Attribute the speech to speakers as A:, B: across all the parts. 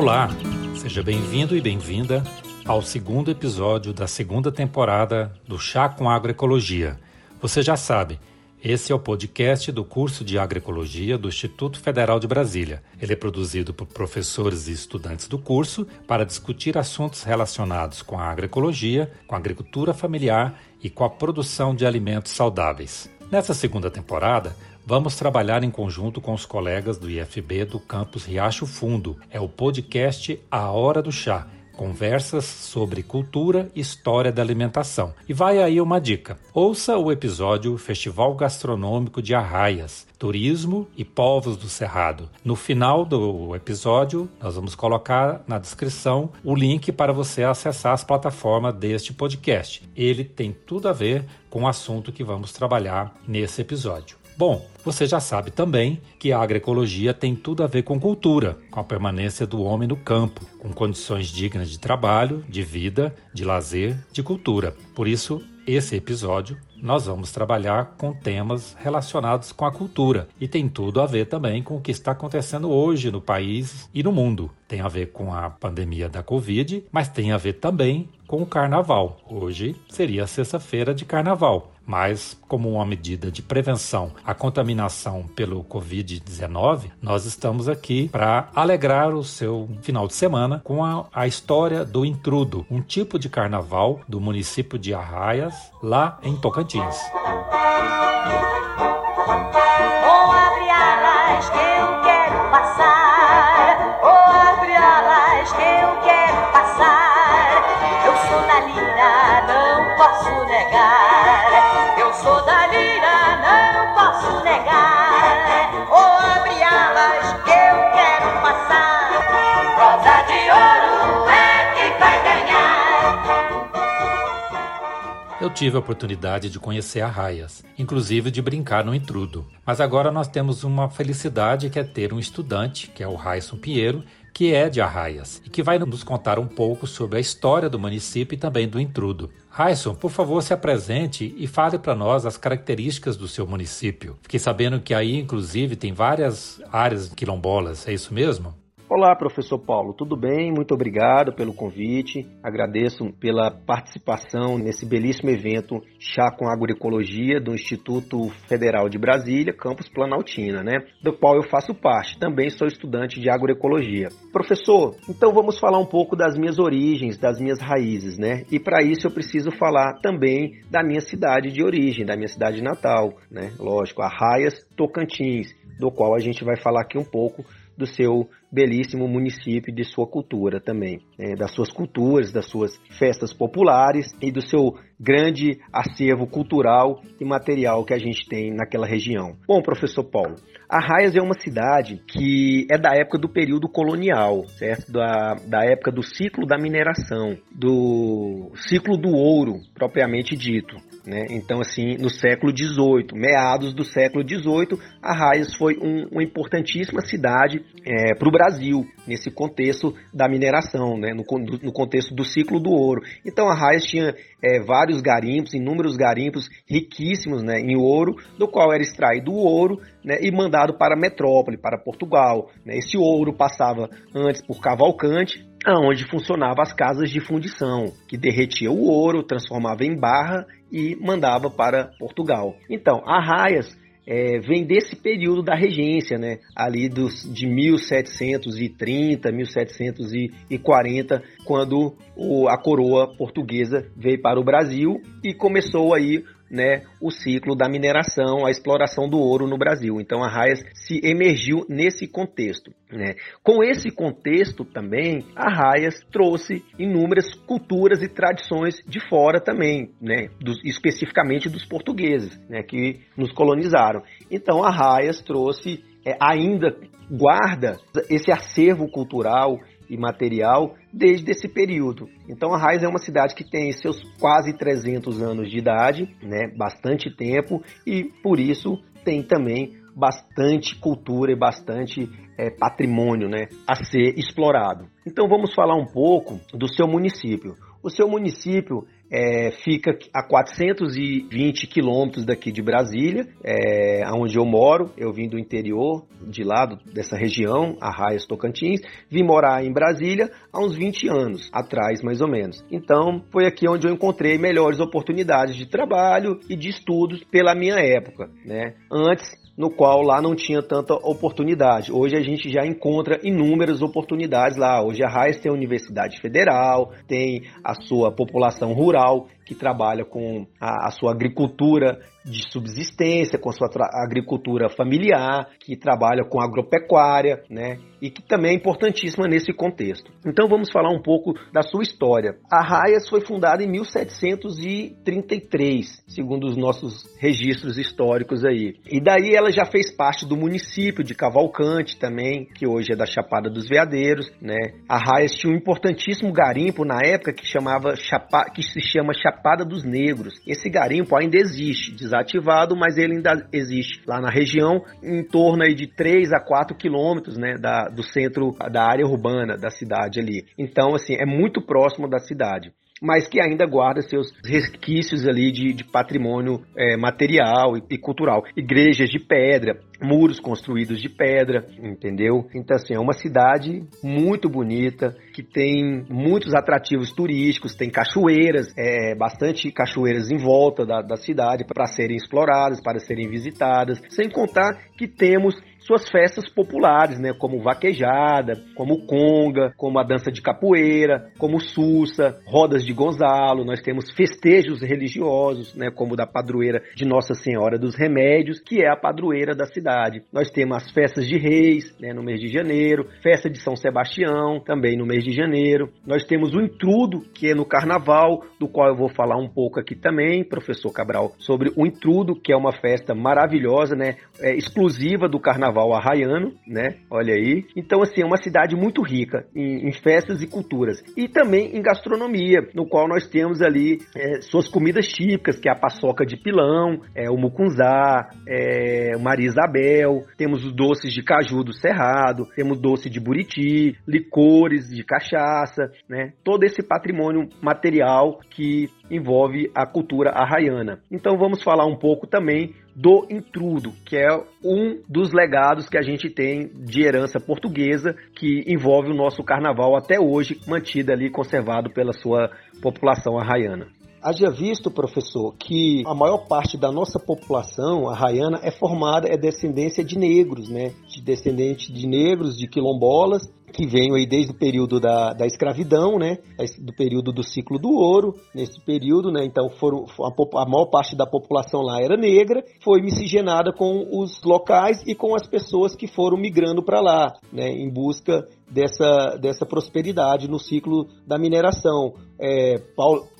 A: Olá, seja bem-vindo e bem-vinda ao segundo episódio da segunda temporada do Chá com Agroecologia. Você já sabe, esse é o podcast do curso de Agroecologia do Instituto Federal de Brasília. Ele é produzido por professores e estudantes do curso para discutir assuntos relacionados com a agroecologia, com a agricultura familiar e com a produção de alimentos saudáveis. Nessa segunda temporada, Vamos trabalhar em conjunto com os colegas do IFB do campus Riacho Fundo. É o podcast A Hora do Chá. Conversas sobre cultura e história da alimentação. E vai aí uma dica: ouça o episódio Festival Gastronômico de Arraias, Turismo e Povos do Cerrado. No final do episódio, nós vamos colocar na descrição o link para você acessar as plataformas deste podcast. Ele tem tudo a ver com o assunto que vamos trabalhar nesse episódio. Bom, você já sabe também que a agroecologia tem tudo a ver com cultura, com a permanência do homem no campo, com condições dignas de trabalho, de vida, de lazer, de cultura. Por isso, esse episódio nós vamos trabalhar com temas relacionados com a cultura e tem tudo a ver também com o que está acontecendo hoje no país e no mundo. Tem a ver com a pandemia da Covid, mas tem a ver também com o carnaval. Hoje seria sexta-feira de carnaval, mas como uma medida de prevenção à contaminação pelo Covid-19, nós estamos aqui para alegrar o seu final de semana com a, a história do intrudo, um tipo de carnaval do município de Arraias, lá em Tocantins. Oh, sou da lira, não posso negar. Eu sou da lira, não posso negar. Eu tive a oportunidade de conhecer Arraias, inclusive de brincar no intrudo. Mas agora nós temos uma felicidade que é ter um estudante, que é o Raison Pinheiro, que é de Arraias e que vai nos contar um pouco sobre a história do município e também do intrudo. Raison, por favor, se apresente e fale para nós as características do seu município. Fiquei sabendo que aí, inclusive, tem várias áreas quilombolas, é isso mesmo?
B: Olá, professor Paulo, tudo bem? Muito obrigado pelo convite. Agradeço pela participação nesse belíssimo evento Chá com Agroecologia do Instituto Federal de Brasília, campus Planaltina, né? Do qual eu faço parte. Também sou estudante de agroecologia. Professor, então vamos falar um pouco das minhas origens, das minhas raízes, né? E para isso eu preciso falar também da minha cidade de origem, da minha cidade natal, né? Lógico, Arraias, Tocantins, do qual a gente vai falar aqui um pouco do seu belíssimo município de sua cultura também, né? das suas culturas, das suas festas populares e do seu grande acervo cultural e material que a gente tem naquela região. Bom, professor Paulo, Arraias é uma cidade que é da época do período colonial, certo? Da, da época do ciclo da mineração, do ciclo do ouro, propriamente dito. Né? Então, assim, no século XVIII, meados do século XVIII, Arraias foi um, uma importantíssima cidade é, para o Brasil, nesse contexto da mineração, né? no, no, contexto do ciclo do ouro. Então, Arraias tinha é, vários garimpos, inúmeros garimpos riquíssimos né, em ouro, do qual era extraído o ouro né, e mandado para a metrópole, para Portugal. Né? Esse ouro passava antes por Cavalcante, aonde funcionavam as casas de fundição, que derretia o ouro, transformava em barra e mandava para Portugal. Então, Arraias é, vem desse período da regência, né? ali dos, de 1730, 1740, quando o, a coroa portuguesa veio para o Brasil e começou aí né, o ciclo da mineração, a exploração do ouro no Brasil. Então, Arraias se emergiu nesse contexto. Né? Com esse contexto também, Arraias trouxe inúmeras culturas e tradições de fora também, né? Dos, especificamente dos portugueses, né? que nos colonizaram. Então, Arraias trouxe, é, ainda guarda esse acervo cultural e material desde esse período. Então, Arraias é uma cidade que tem seus quase 300 anos de idade, né? bastante tempo, e por isso tem também bastante cultura e bastante é, patrimônio né, a ser explorado. Então vamos falar um pouco do seu município. O seu município é, fica a 420 quilômetros daqui de Brasília, é, onde eu moro. Eu vim do interior, de lado dessa região, Arraias Tocantins. Vim morar em Brasília há uns 20 anos atrás, mais ou menos. Então, foi aqui onde eu encontrei melhores oportunidades de trabalho e de estudos pela minha época. Né? Antes, no qual lá não tinha tanta oportunidade. Hoje a gente já encontra inúmeras oportunidades lá. Hoje a Raiz tem a Universidade Federal, tem a sua população rural que trabalha com a, a sua agricultura de subsistência, com sua agricultura familiar, que trabalha com agropecuária, né? E que também é importantíssima nesse contexto. Então vamos falar um pouco da sua história. A Raias foi fundada em 1733, segundo os nossos registros históricos aí. E daí ela já fez parte do município de Cavalcante também, que hoje é da Chapada dos Veadeiros, né? A Raias tinha um importantíssimo garimpo na época que chamava Chapa, que se chama Chapada dos Negros. Esse garimpo ainda existe, desativado, mas ele ainda existe lá na região, em torno aí de 3 a 4 quilômetros né, da, do centro da área urbana da cidade ali. Então, assim, é muito próximo da cidade mas que ainda guarda seus resquícios ali de, de patrimônio é, material e, e, cultural. Igrejas de pedra, muros construídos de pedra, entendeu? Então, assim, é uma cidade muito bonita, que tem muitos atrativos turísticos, tem cachoeiras, é, bastante cachoeiras em volta da, da cidade para serem exploradas, para serem visitadas, sem contar que temos suas festas populares, né, como vaquejada, como conga, como a dança de capoeira, como sussa, rodas de Gonzalo, nós temos festejos religiosos, né, como da padroeira de Nossa Senhora dos Remédios, que é a padroeira da cidade. Nós temos as festas de reis, né, no mês de janeiro, festa de São Sebastião, também no mês de janeiro. Nós temos o intrudo, que é no carnaval, do qual eu vou falar um pouco aqui também, professor Cabral, sobre o intrudo, que é uma festa maravilhosa, né, é, exclusiva do carnaval carnaval arraiano, né? Olha aí. Então, assim, é uma cidade muito rica em, em festas e culturas. E também em gastronomia, no qual nós temos ali é, suas comidas típicas, que é a paçoca de pilão, é, o mucunzá, é, o Maria Isabel, temos os doces de caju do Cerrado, temos doce de buriti, licores de cachaça, né? Todo esse patrimônio material que envolve a cultura arraiana. Então vamos falar um pouco também do intrudo, que é um dos legados que a gente tem de herança portuguesa que envolve o nosso carnaval até hoje, mantido ali, conservado pela sua população arraiana. Haja visto, professor, que a maior parte da nossa população arraiana é formada, é descendência de negros, né? De descendentes de negros, de quilombolas, que veio aí desde o período da, da escravidão, né, do período do ciclo do ouro, nesse período, né, então foram, a, a maior parte da população lá era negra, foi miscigenada com os locais e com as pessoas que foram migrando para lá, né, em busca dessa, dessa prosperidade no ciclo da mineração. É,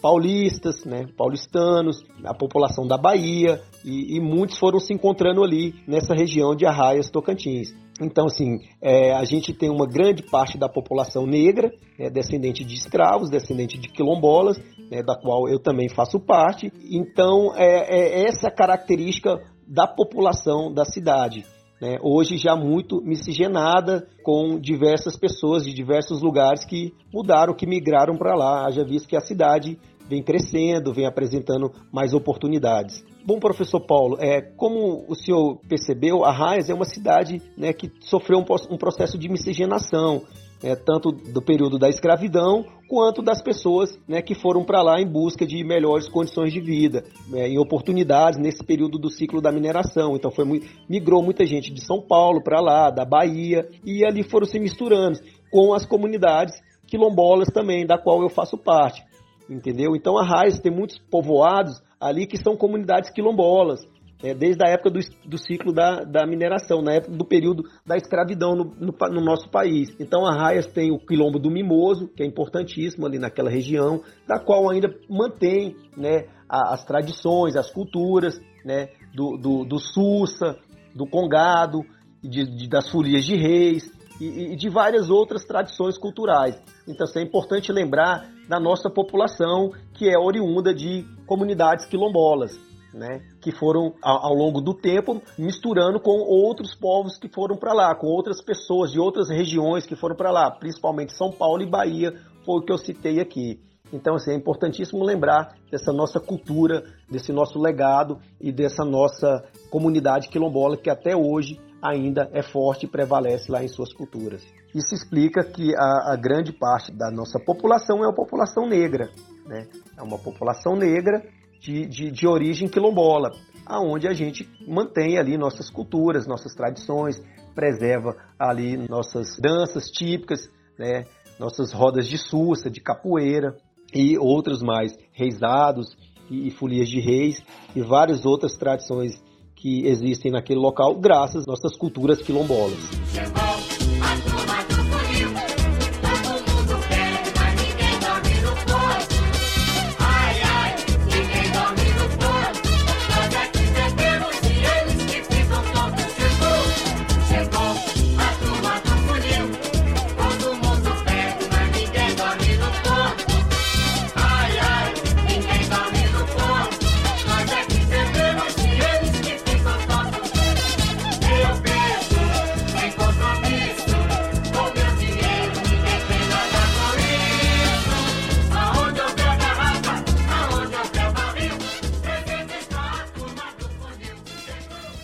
B: paulistas, né, paulistanos, a população da Bahia, e, e muitos foram se encontrando ali nessa região de Arraias, Tocantins. Então, assim, é, a gente tem uma grande parte da população negra, é, descendente de escravos, descendente de quilombolas, né, da qual eu também faço parte. Então, é, é essa característica da população da cidade. Né, hoje já muito miscigenada com diversas pessoas de diversos lugares que mudaram, que migraram para lá. Haja visto que a cidade vem crescendo, vem apresentando mais oportunidades. Bom, professor Paulo, é, como o senhor percebeu, Arraias é uma cidade né, que sofreu um, um processo de miscigenação, é, tanto do período da escravidão quanto das pessoas né, que foram para lá em busca de melhores condições de vida, é, em oportunidades nesse período do ciclo da mineração. Então foi migrou muita gente de São Paulo para lá, da Bahia, e ali foram se misturando com as comunidades quilombolas também, da qual eu faço parte. Entendeu? Então Arraias tem muitos povoados ali que são comunidades quilombolas, é, desde a época do, do ciclo da, da, mineração, na época do período da escravidão no, no, no, nosso país. Então, a Raias tem o quilombo do Mimoso, que é importantíssimo ali naquela região, da qual ainda mantém né, as tradições, as culturas né, do, do, do Sussa, do Congado, de, de, das folias de reis e, e de várias outras tradições culturais. Então, é importante lembrar da nossa população que é oriunda de comunidades quilombolas. Né, que foram ao, longo do tempo misturando com outros povos que foram para lá, com outras pessoas de outras regiões que foram para lá, principalmente São Paulo e Bahia, foi o que eu citei aqui. Então, assim, é importantíssimo lembrar dessa nossa cultura, desse nosso legado e dessa nossa comunidade quilombola que até hoje ainda é forte e prevalece lá em suas culturas. Isso explica que a, a grande parte da nossa população é uma população negra, né? É uma população negra de, de, de origem quilombola, aonde a gente mantém ali nossas culturas, nossas tradições, preserva ali nossas danças típicas, né? Nossas rodas de sussa, de capoeira e outros mais, reisados e, folias de reis e várias outras tradições que existem naquele local, graças às nossas culturas quilombolas.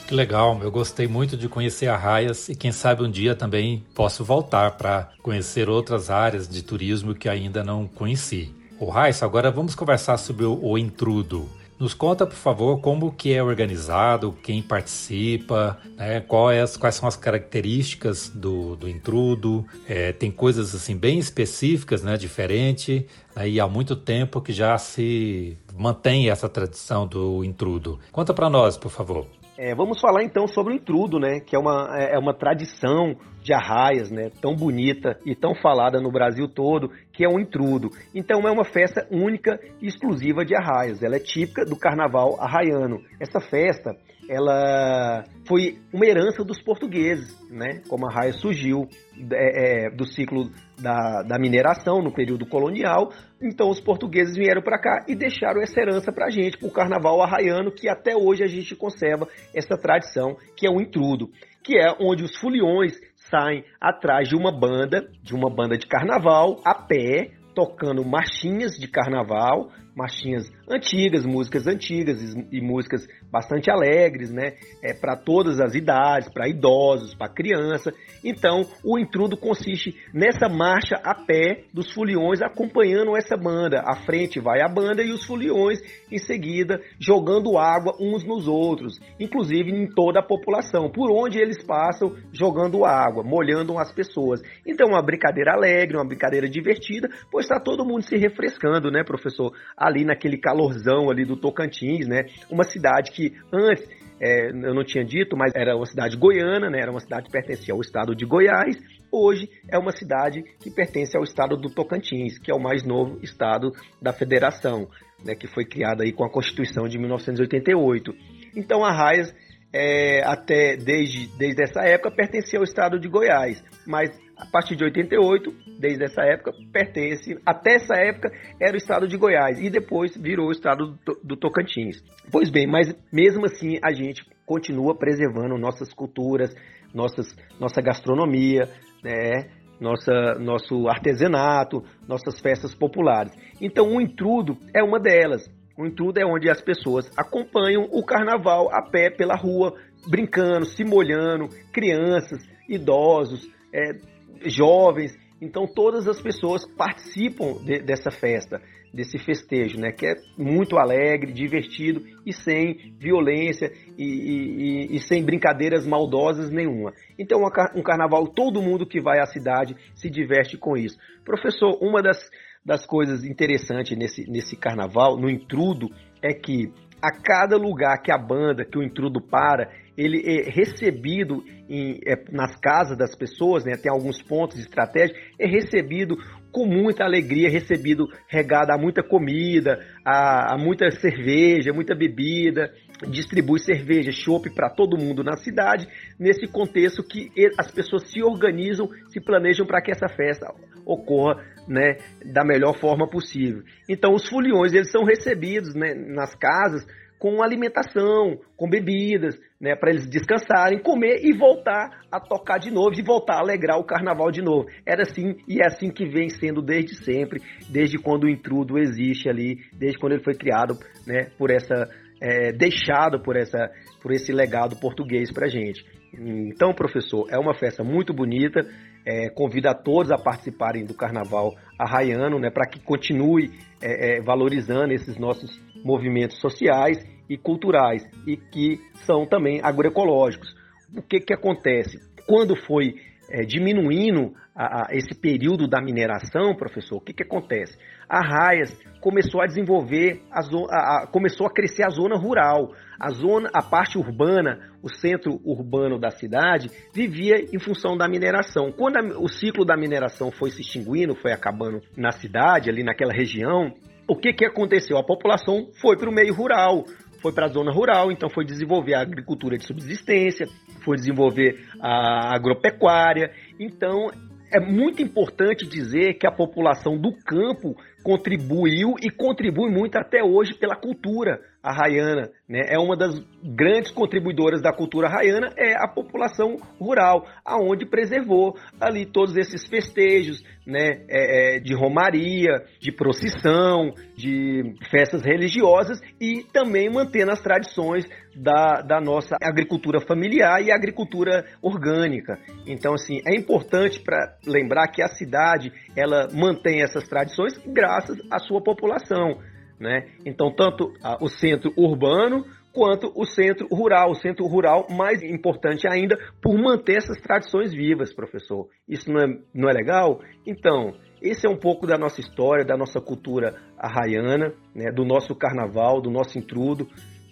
A: Que legal, eu gostei muito de conhecer Arraias e quem sabe um dia também posso voltar para conhecer outras áreas de turismo que ainda não conheci. O Raíssa, agora vamos conversar sobre o, o intrudo. Nos conta, por favor, como que é organizado, quem participa, né, quais, quais são as características do, do intrudo. É, tem coisas assim bem específicas, né, diferente, né, e há muito tempo que já se mantém essa tradição do intrudo. Conta para nós, por favor.
B: É, vamos falar então sobre o intrudo, né? Que é uma, é, é uma tradição de arraias, né? Tão bonita e tão falada no Brasil todo, que é o intrudo. Então é uma festa única e exclusiva de arraias. Ela é típica do carnaval arraiano. Essa festa ela foi uma herança dos portugueses, né? Como a raia surgiu é, é, do ciclo da, da, mineração no período colonial, então os portugueses vieram para cá e deixaram essa herança para a gente, para o carnaval arraiano, que até hoje a gente conserva essa tradição, que é o intrudo, que é onde os foliões saem atrás de uma banda, de uma banda de carnaval, a pé, tocando marchinhas de carnaval, marchinhas antigas, músicas antigas e, músicas bastante alegres, né? É para todas as idades, para idosos, para criança. Então, o intrudo consiste nessa marcha a pé dos foliões acompanhando essa banda. À frente vai a banda e os foliões em seguida jogando água uns nos outros, inclusive em toda a população, por onde eles passam jogando água, molhando as pessoas. Então, uma brincadeira alegre, uma brincadeira divertida, pois está todo mundo se refrescando, né, professor? Ali naquele calorzão ali do Tocantins, né? Uma cidade que antes é, eu não tinha dito, mas era uma cidade goiana, né? Era uma cidade que pertencia ao estado de Goiás. Hoje é uma cidade que pertence ao estado do Tocantins, que é o mais novo estado da federação, né? Que foi criada aí com a Constituição de 1988. Então, Arraias, é, até desde, desde essa época, pertencia ao estado de Goiás, mas a partir de 88, desde essa época, pertence, até essa época, era o estado de Goiás e depois virou o estado do, do Tocantins. Pois bem, mas mesmo assim a gente continua preservando nossas culturas, nossas, nossa gastronomia, né? Nossa, nosso artesanato, nossas festas populares. Então, o intrudo é uma delas. O intrudo é onde as pessoas acompanham o carnaval a pé pela rua, brincando, se molhando, crianças, idosos, é, jovens. Então todas as pessoas participam de, dessa festa, desse festejo, né? Que é muito alegre, divertido e sem violência e, e, e sem brincadeiras maldosas nenhuma. Então um carnaval, todo mundo que vai à cidade se diverte com isso. Professor, uma das, das coisas interessantes nesse, nesse carnaval, no intrudo, é que a cada lugar que a banda, que o intrudo para, ele é recebido em, é, nas casas das pessoas, né, tem alguns pontos estratégicos, é recebido com muita alegria, recebido regado a muita comida, a, a muita cerveja, muita bebida, distribui cerveja, chopp para todo mundo na cidade, nesse contexto que as pessoas se organizam, se planejam para que essa festa ocorra né, da melhor forma possível. Então os foliões eles são recebidos né, nas casas com alimentação, com bebidas, né, para eles descansarem, comer e voltar a tocar de novo, e voltar a alegrar o carnaval de novo. Era assim e é assim que vem sendo desde sempre, desde quando o intrudo existe ali, desde quando ele foi criado, né, por essa é, deixado por essa por esse legado português para gente. Então, professor, é uma festa muito bonita. É, convido a todos a participarem do Carnaval Arraiano, né, para que continue é, é, valorizando esses nossos movimentos sociais e culturais e que são também agroecológicos. O que, que acontece? Quando foi é, diminuindo a, a, esse período da mineração, professor, o que, que acontece? A Raias começou a desenvolver, a, a, começou a crescer a zona rural. A zona, a parte urbana, o centro urbano da cidade, vivia em função da mineração. Quando o ciclo da mineração foi se extinguindo, foi acabando na cidade, ali naquela região, o que, que aconteceu? A população foi para o meio rural, foi para a zona rural, então foi desenvolver a agricultura de subsistência, foi desenvolver a agropecuária. Então é muito importante dizer que a população do campo contribuiu e contribui muito até hoje pela cultura arraiana. Né? É uma das grandes contribuidoras da cultura arraiana é a população rural, aonde preservou ali todos esses festejos né? É, é, de romaria, de procissão, de festas religiosas e também mantendo as tradições da, da nossa agricultura familiar e agricultura orgânica. Então, assim, é importante para lembrar que a cidade ela mantém essas tradições graças à sua população. Né? Então, tanto o centro urbano quanto o centro rural. O centro rural, mais importante ainda, por manter essas tradições vivas, professor. Isso não é, não é legal? Então, esse é um pouco da nossa história, da nossa cultura arraiana, né? do nosso carnaval, do nosso intrudo.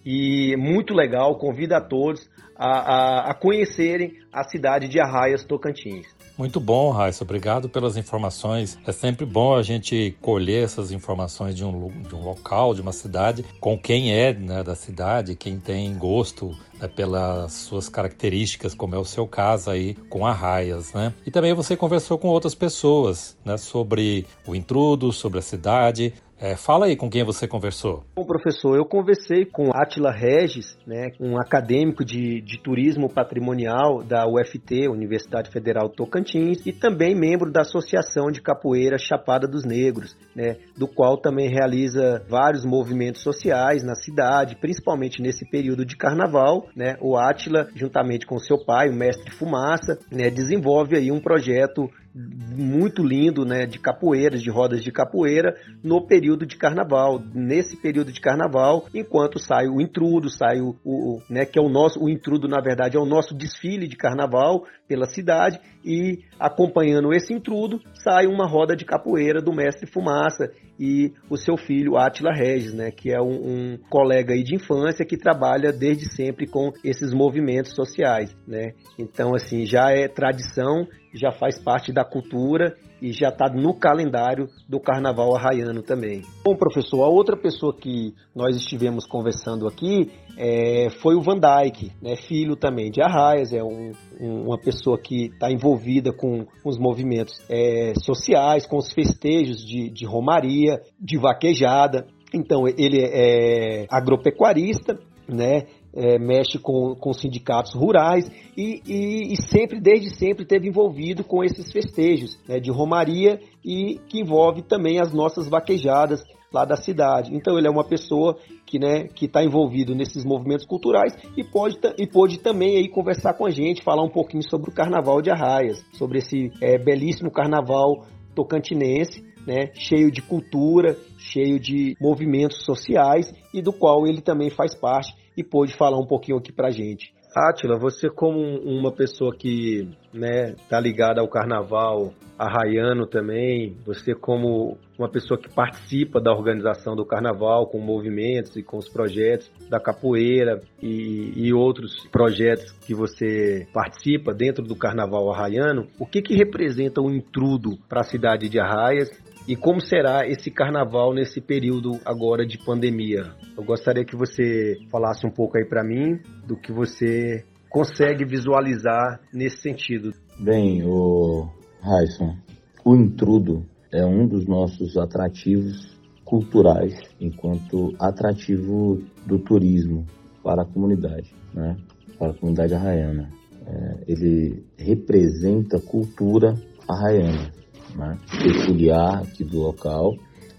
B: E muito legal, convido a todos a, a, a conhecerem a cidade de Arraias, Tocantins.
A: Muito bom, Raíssa. Obrigado pelas informações. É sempre bom a gente colher essas informações de um, de um local, de uma cidade, com quem é né, da cidade, quem tem gosto né, pelas suas características, como é o seu caso aí com Arraias, né? E também você conversou com outras pessoas, né, sobre o intrudo, sobre a cidade. É, fala aí com quem você conversou.
B: Bom, professor, eu conversei com Atila Regis, né, um acadêmico de, de turismo patrimonial da UFT, Universidade Federal Tocantins, e também membro da Associação de Capoeira Chapada dos Negros, né, do qual também realiza vários movimentos sociais na cidade, principalmente nesse período de carnaval. Né, o Atila, juntamente com seu pai, o mestre Fumaça, né, desenvolve aí um projeto muito lindo, né, de capoeiras, de rodas de capoeira no período de carnaval. Nesse período de carnaval, enquanto sai o intrudo, sai o, o, né, que é o nosso, o intrudo na verdade é o nosso desfile de carnaval pela cidade e acompanhando esse intrudo sai uma roda de capoeira do mestre Fumaça e o seu filho Atila Regis, né, que é um, um colega de infância que trabalha desde sempre com esses movimentos sociais, né? Então assim já é tradição já faz parte da cultura e já está no calendário do Carnaval Arraiano também. Bom, professor, a outra pessoa que nós estivemos conversando aqui é, foi o Van Dyke, né, filho também de Arraias, é um, um, uma pessoa que está envolvida com os movimentos é, sociais, com os festejos de, de romaria, de vaquejada. Então, ele é agropecuarista, né? É, mexe com, com sindicatos rurais e, e, e, sempre, desde sempre, teve envolvido com esses festejos né, de romaria e que envolve também as nossas vaquejadas lá da cidade. Então ele é uma pessoa que né, está envolvido nesses movimentos culturais e pode, e pode também aí conversar com a gente, falar um pouquinho sobre o Carnaval de Arraias, sobre esse é, belíssimo carnaval tocantinense, né, cheio de cultura, cheio de movimentos sociais e do qual ele também faz parte e pôde falar um pouquinho aqui pra gente. Átila, você como uma pessoa que né, tá ligada ao carnaval arraiano também, você como uma pessoa que participa da organização do carnaval com movimentos e com os projetos da capoeira e, e outros projetos que você participa dentro do carnaval arraiano, o que que representa o intrudo para a cidade de Arraias e como será esse carnaval nesse período agora de pandemia. Eu gostaria que você falasse um pouco aí para mim do que você consegue visualizar nesse sentido.
C: Bem, o Raison, o intrudo é um dos nossos atrativos culturais enquanto atrativo do turismo para a comunidade, né? para a comunidade arraiana. É, ele representa a cultura arraiana, né? peculiar aqui do local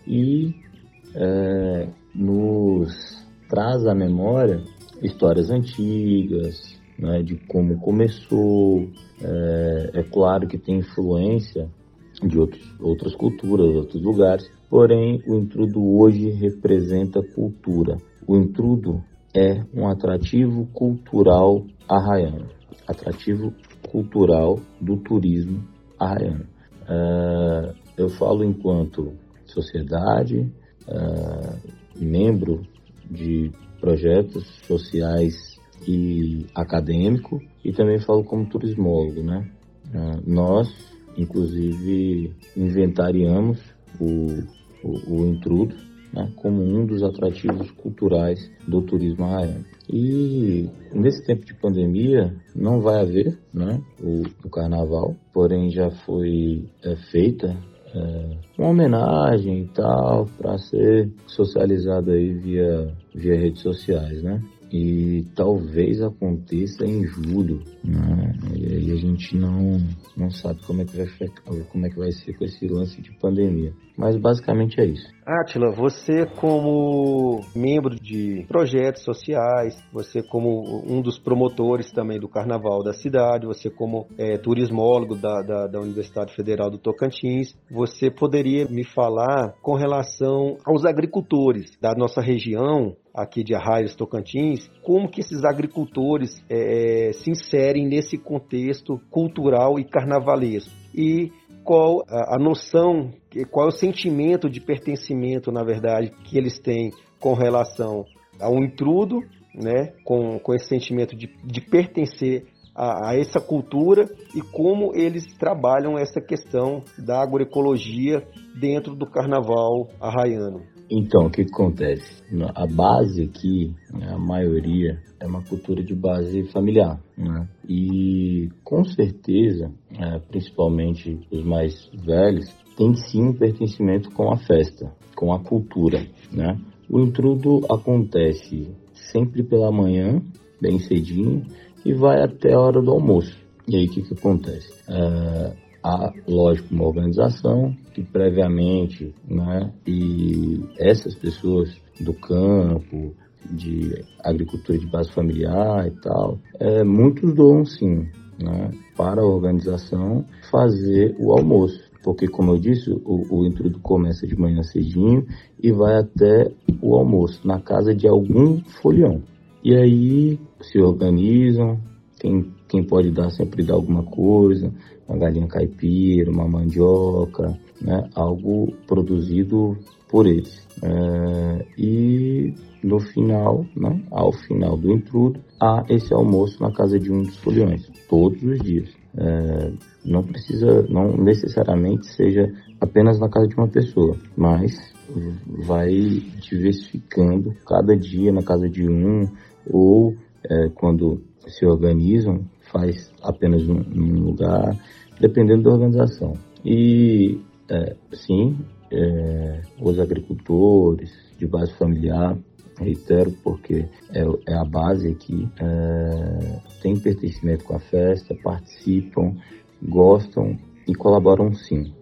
C: e é, nos traz à memória histórias antigas, né, de como começou. É, é, claro que tem influência de outros, outras culturas, outros lugares, porém o intrudo hoje representa cultura. O intrudo é um atrativo cultural arraiano, atrativo cultural do turismo arraiano. É, eu falo enquanto sociedade, é, membro de projetos sociais e acadêmico e também falo como turismólogo, né? É, nós, inclusive, inventariamos o, o, o intrudo né, como um dos atrativos culturais do turismo arraiano. E nesse tempo de pandemia não vai haver né, o, o carnaval, porém já foi é, feita é, uma homenagem e tal para ser socializado aí via, via redes sociais, né? e talvez aconteça em julho, né? E aí a gente não, não sabe como é, que vai, como é que vai ser com esse lance de pandemia. Mas basicamente é isso.
B: Átila, você como membro de projetos sociais, você como um dos promotores também do Carnaval da cidade, você como é, turismólogo da, da, da Universidade Federal do Tocantins, você poderia me falar com relação aos agricultores da nossa região, aqui de Arraias Tocantins, como que esses agricultores é, é, se inserem nesse contexto cultural e carnavalesco. E qual a, a noção, qual é o sentimento de pertencimento, na verdade, que eles têm com relação ao intrudo, né, com, com esse sentimento de, de pertencer a, a, essa cultura e como eles trabalham essa questão da agroecologia dentro do carnaval arraiano.
C: Então, o que, que acontece? A base aqui, né, a maioria, é uma cultura de base familiar. Né? E com certeza, é, principalmente os mais velhos, tem sim um pertencimento com a festa, com a cultura. Né? O intrudo acontece sempre pela manhã, bem cedinho, e vai até a hora do almoço. E aí o que, que acontece? É, há, lógico, uma organização que previamente, né, e essas pessoas do campo, de agricultura de base familiar e tal, é, muitos doam sim, né, para a organização fazer o almoço. Porque, como eu disse, o, o intrudo começa de manhã cedinho e vai até o almoço, na casa de algum folião. E aí se organizam, quem, quem pode dar sempre dá alguma coisa, uma galinha caipira, uma mandioca, né? algo produzido por eles. É, e no final, né? ao final do intrudo, há esse almoço na casa de um dos foliões, todos os dias. É, não precisa, não necessariamente seja apenas na casa de uma pessoa, mas vai diversificando cada dia na casa de um ou é, quando se organizam faz apenas num, lugar, dependendo da organização. E é, sim, é, os agricultores de base familiar, reitero, porque é, é a base aqui, é, tem pertencimento com a festa, participam, gostam e colaboram sim.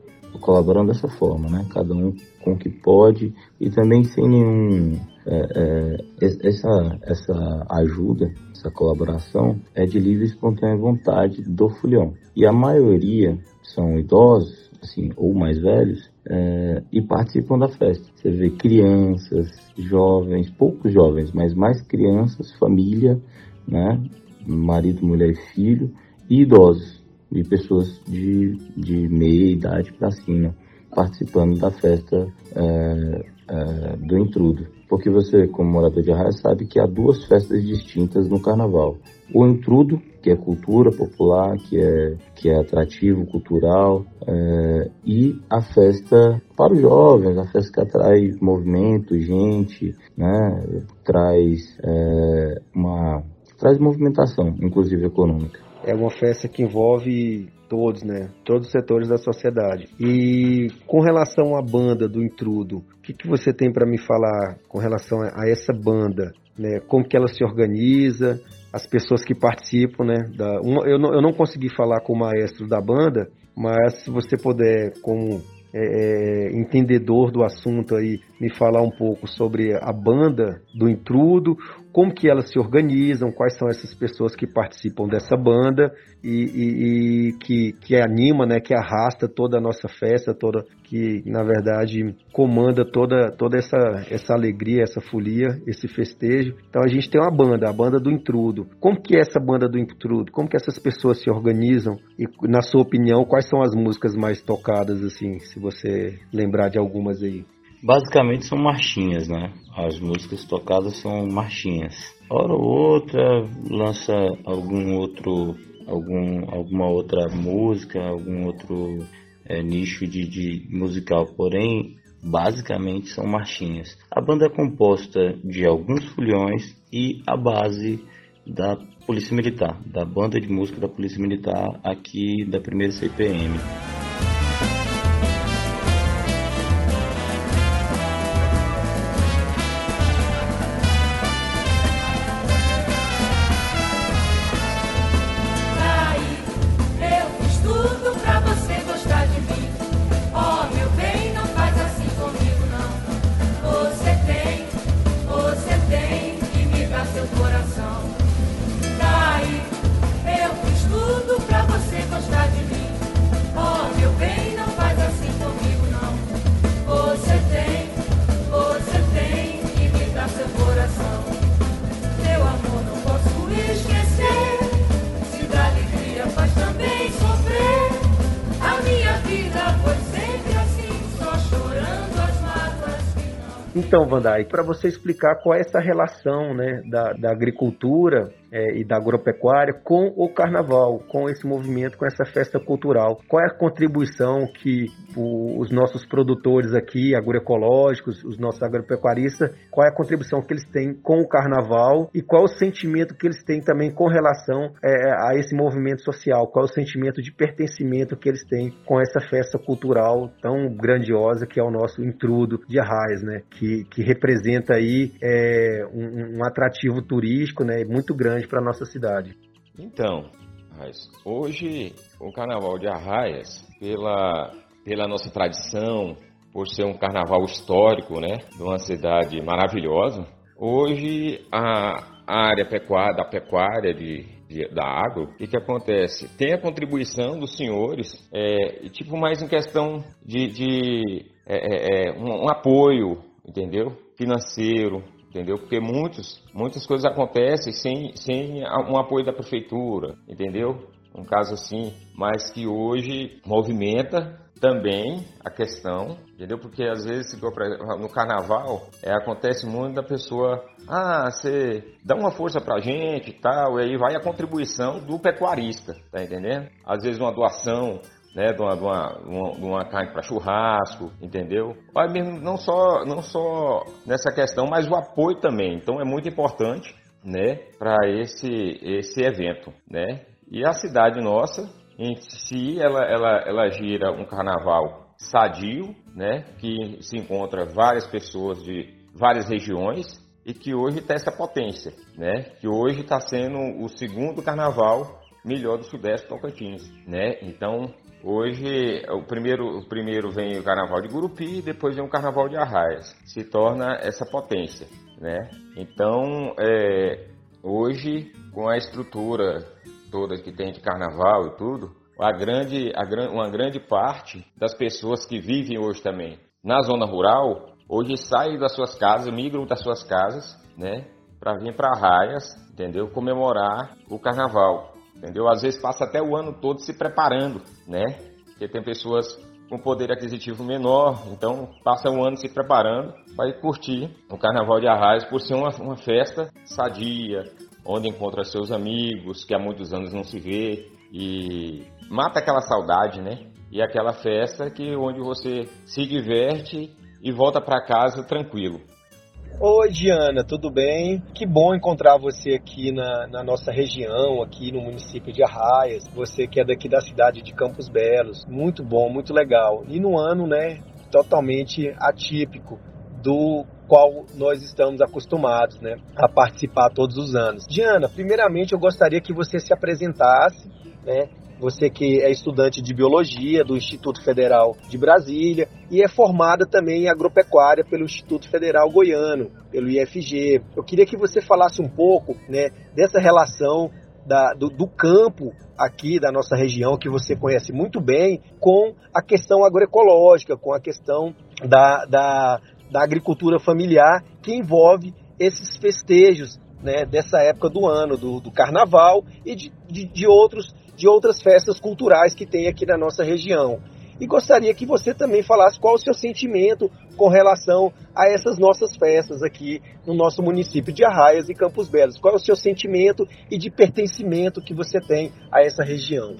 C: Colaboram dessa forma, né? Cada um com o que pode e também sem nenhum é, é, essa, essa ajuda, essa colaboração é de livre e espontânea vontade do folião. E a maioria são idosos, assim, ou mais velhos, é, e participam da festa. Você vê crianças, jovens, poucos jovens, mas mais crianças, família, né? marido, mulher e filho, e idosos, e pessoas de, de meia idade para cima, participando da festa é, é, do intrudo. Porque você, como morador de Arraia, sabe que há duas festas distintas no carnaval. O intrudo, que é cultura popular, que é, que é atrativo cultural, é, e a festa para os jovens, a festa que atrai movimento, gente, né, traz é, uma traz movimentação, inclusive econômica.
B: É uma festa que envolve todos, né? Todos os setores da sociedade. E com relação à banda do Intrudo, o que, que você tem para me falar com relação a essa banda? Né? Como que ela se organiza? As pessoas que participam, né? Da, uma, eu, não, eu não consegui falar com o maestro da banda, mas se você puder, como é, é, entendedor do assunto aí, me falar um pouco sobre a banda do Intrudo, como que elas se organizam, quais são essas pessoas que participam dessa banda e, e, e, que, que anima, né, que arrasta toda a nossa festa, toda que na verdade comanda toda, toda essa, essa alegria, essa folia, esse festejo. Então a gente tem uma banda, a banda do Intrudo. Como que é essa banda do Intrudo? Como que essas pessoas se organizam? E na sua opinião, quais são as músicas mais tocadas assim, se você lembrar de algumas aí?
C: Basicamente são marchinhas, né? As músicas tocadas são marchinhas. Hora ou outra lança algum outro, algum, alguma outra música, algum outro é, nicho de, de musical, porém basicamente são marchinhas. A banda é composta de alguns fulhões e a base da Polícia Militar, da banda de música da Polícia Militar aqui da primeira CPM.
B: Então, Vandai, para você explicar qual é essa relação né, da, da agricultura é, e da agropecuária com o carnaval, com esse movimento, com essa festa cultural. Qual é a contribuição que o, os nossos produtores aqui, agroecológicos, os nossos agropecuaristas, qual é a contribuição que eles têm com o carnaval e qual é o sentimento que eles têm também com relação é, a esse movimento social, qual é o sentimento de pertencimento que eles têm com essa festa cultural tão grandiosa que é o nosso intrudo de Arraias, né? Que, que representa aí é, um, um atrativo turístico né, muito grande para a nossa cidade.
D: Então, hoje o Carnaval de Arraias, pela, pela nossa tradição, por ser um carnaval histórico, né, de uma cidade maravilhosa, hoje a, área pecuária, da pecuária de, da água, o que, que acontece? Tem a contribuição dos senhores, é, tipo mais em questão de, de é, é, é um, um apoio, entendeu? Financeiro, entendeu? Porque muitos, muitas coisas acontecem sem, sem um apoio da prefeitura, entendeu? Um caso assim, mas que hoje movimenta também a questão, entendeu? Porque às vezes no carnaval é, acontece muito da pessoa, ah, você dá uma força pra gente e tal, e aí vai a contribuição do pecuarista, tá entendendo? Às vezes uma doação né, de uma, de uma, de uma carne para churrasco, entendeu? Olha mesmo, não só, não só nessa questão, mas o apoio também. Então é muito importante, né, para esse, esse evento, né? E a cidade nossa, em si, ela, ela, ela gira um carnaval sadio, né, que se encontra várias pessoas de várias regiões e que hoje tem essa potência, né? Que hoje está sendo o segundo carnaval melhor do Sudeste Tocantins, né? Então Hoje, o primeiro, o primeiro vem o Carnaval de Gurupi, depois vem o Carnaval de Arraias. Se torna essa potência, né? Então, é, hoje, com a estrutura toda que tem de Carnaval e tudo, a grande, a, uma grande parte das pessoas que vivem hoje também na zona rural, hoje saem das suas casas, migram das suas casas, né? Para vir para Arraias, entendeu? Comemorar o Carnaval entendeu? Às vezes passa até o ano todo se preparando, né? Porque tem pessoas com poder aquisitivo menor, então passa um ano se preparando para ir curtir o Carnaval de Arraias por ser uma, uma festa sadia, onde encontra seus amigos que há muitos anos não se vê e mata aquela saudade, né? E aquela festa que onde você se diverte e volta para casa tranquilo.
B: Oi, Diana, tudo bem? Que bom encontrar você aqui na, na, nossa região, aqui no município de Arraias. Você que é daqui da cidade de Campos Belos. Muito bom, muito legal. E no ano, né, totalmente atípico do qual nós estamos acostumados, né, a participar todos os anos. Diana, primeiramente eu gostaria que você se apresentasse, né, você que é estudante de biologia do Instituto Federal de Brasília e é formada também em agropecuária pelo Instituto Federal Goiano, pelo IFG. Eu queria que você falasse um pouco né, dessa relação da, do, do, campo aqui da nossa região, que você conhece muito bem, com a questão agroecológica, com a questão da, da, da agricultura familiar, que envolve esses festejos né, dessa época do ano, do, do carnaval e de, de, de outros de outras festas culturais que tem aqui na nossa região. E gostaria que você também falasse qual o seu sentimento com relação a essas nossas festas aqui no nosso município de Arraias e Campos Belos. Qual é o seu sentimento e de pertencimento que você tem a essa região?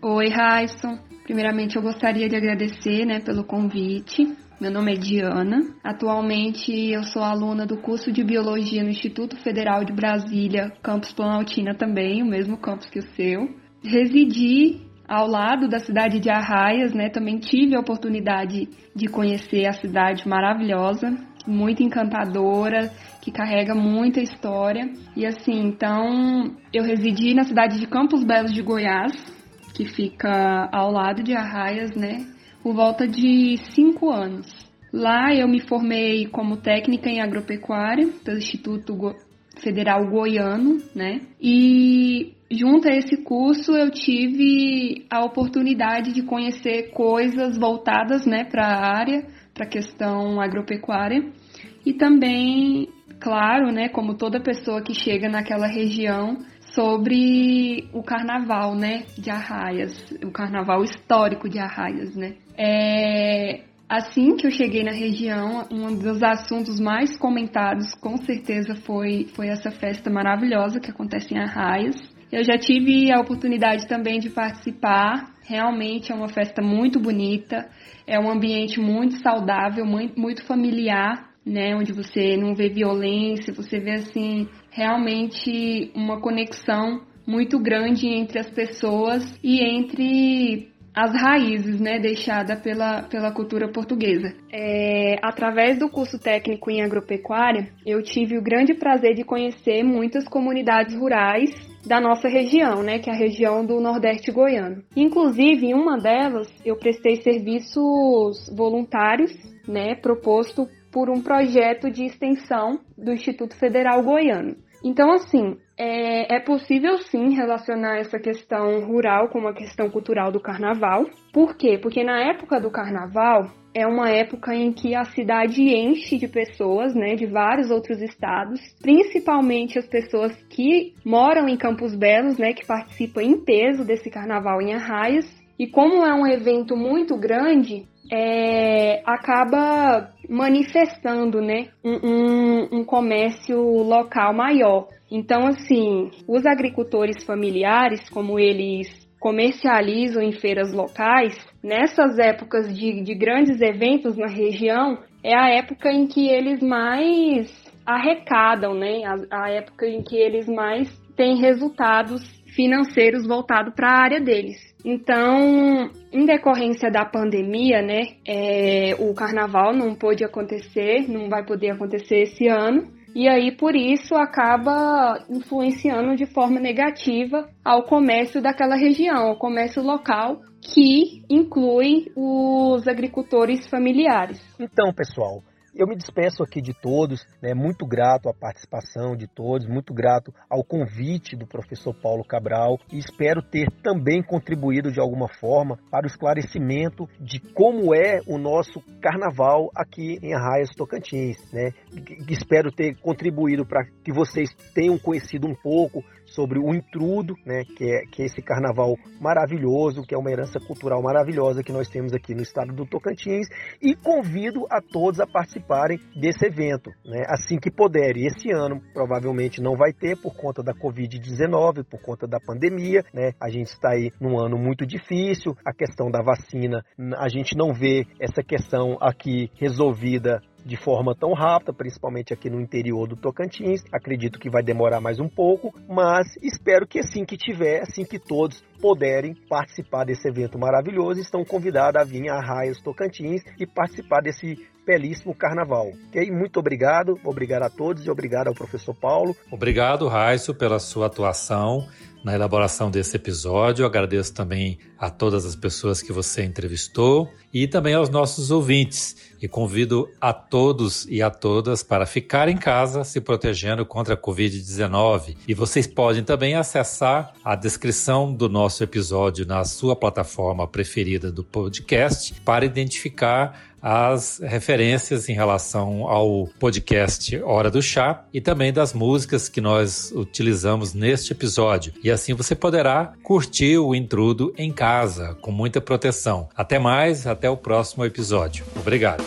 E: Oi, Raisson. Primeiramente, eu gostaria de agradecer né, pelo convite. Meu nome é Diana. Atualmente eu sou aluna do curso de Biologia no Instituto Federal de Brasília, campus Planaltina também, o mesmo campus que o seu. Residi ao lado da cidade de Arraias, né? Também tive a oportunidade de conhecer a cidade maravilhosa, muito encantadora, que carrega muita história. E assim, então eu residi na cidade de Campos Belos de Goiás, que fica ao lado de Arraias, né? Por volta de cinco anos. Lá eu me formei como técnica em agropecuária pelo Instituto Federal Goiano, né? E junto a esse curso eu tive a oportunidade de conhecer coisas voltadas, né, para a área, para a questão agropecuária e também, claro, né, como toda pessoa que chega naquela região, sobre o carnaval, né, de Arraias, o carnaval histórico de Arraias, né. É, assim que eu cheguei na região, um dos assuntos mais comentados, com certeza, foi, foi essa festa maravilhosa que acontece em Arraias. Eu já tive a oportunidade também de participar. Realmente é uma festa muito bonita, é um ambiente muito saudável, muito familiar, né? Onde você não vê violência, você vê assim realmente uma conexão muito grande entre as pessoas e entre as raízes, né, deixada pela, pela cultura portuguesa. É, através do curso técnico em agropecuária, eu tive o grande prazer de conhecer muitas comunidades rurais da nossa região, né, que é a região do Nordeste goiano. Inclusive, em uma delas, eu prestei serviços voluntários, né, proposto por um projeto de extensão do Instituto Federal Goiano. Então, assim, é, é, possível sim relacionar essa questão rural com uma questão cultural do carnaval. Por quê? Porque na época do carnaval é uma época em que a cidade enche de pessoas, né, de vários outros estados, principalmente as pessoas que moram em Campos Belos, né, que participam em peso desse carnaval em Arraias. E como é um evento muito grande, é, acaba manifestando né, um, um, comércio local maior. Então, assim, os agricultores familiares, como eles comercializam em feiras locais, nessas épocas de, de grandes eventos na região, é a época em que eles mais arrecadam, né? A, a época em que eles mais têm resultados financeiros voltados para a área deles. Então, em decorrência da pandemia, né, é, o carnaval não pôde acontecer, não vai poder acontecer esse ano. E aí, por isso, acaba influenciando de forma negativa ao comércio daquela região, ao comércio local, que inclui os agricultores familiares.
B: Então, pessoal, eu me despeço aqui de todos, né, muito grato à participação de todos, muito grato ao convite do professor Paulo Cabral e espero ter também contribuído de alguma forma para o esclarecimento de como é o nosso carnaval aqui em Arraias Tocantins. Né? Espero ter contribuído para que vocês tenham conhecido um pouco sobre o intrudo, né, que é, que é esse carnaval maravilhoso, que é uma herança cultural maravilhosa que nós temos aqui no estado do Tocantins, e convido a todos a participarem desse evento, né, assim que puderem. Esse ano provavelmente não vai ter por conta da Covid-19, por conta da pandemia, né, a gente está aí num ano muito difícil, a questão da vacina, a gente não vê essa questão aqui resolvida de forma tão rápida, principalmente aqui no interior do Tocantins. Acredito que vai demorar mais um pouco, mas espero que assim que tiver, assim que todos puderem participar desse evento maravilhoso, estão convidados a vir a Arraias Tocantins e participar desse belíssimo carnaval. Ok? Muito obrigado, obrigado a todos e obrigado ao professor Paulo.
A: Obrigado, Raisso, pela sua atuação na elaboração desse episódio. Eu agradeço também a todas as pessoas que você entrevistou e também aos nossos ouvintes. E convido a todos e a todas para ficar em casa se protegendo contra a Covid-19. E vocês podem também acessar a descrição do nosso episódio na sua plataforma preferida do podcast para identificar as referências em relação ao podcast Hora do Chá e também das músicas que nós utilizamos neste episódio. E assim você poderá curtir o intrudo em casa, com muita proteção. Até mais, até o próximo episódio. Obrigado.